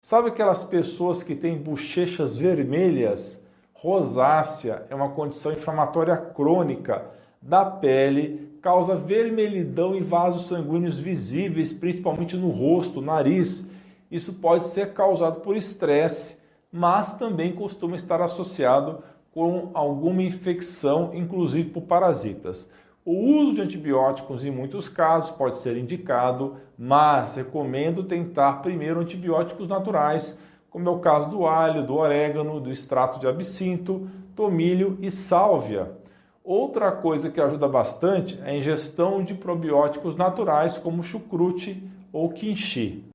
Sabe aquelas pessoas que têm bochechas vermelhas? Rosácea é uma condição inflamatória crônica da pele, causa vermelhidão em vasos sanguíneos visíveis, principalmente no rosto, nariz. Isso pode ser causado por estresse, mas também costuma estar associado com alguma infecção, inclusive por parasitas. O uso de antibióticos em muitos casos pode ser indicado, mas recomendo tentar primeiro antibióticos naturais, como é o caso do alho, do orégano, do extrato de absinto, tomilho e sálvia. Outra coisa que ajuda bastante é a ingestão de probióticos naturais como chucrute ou quinchi.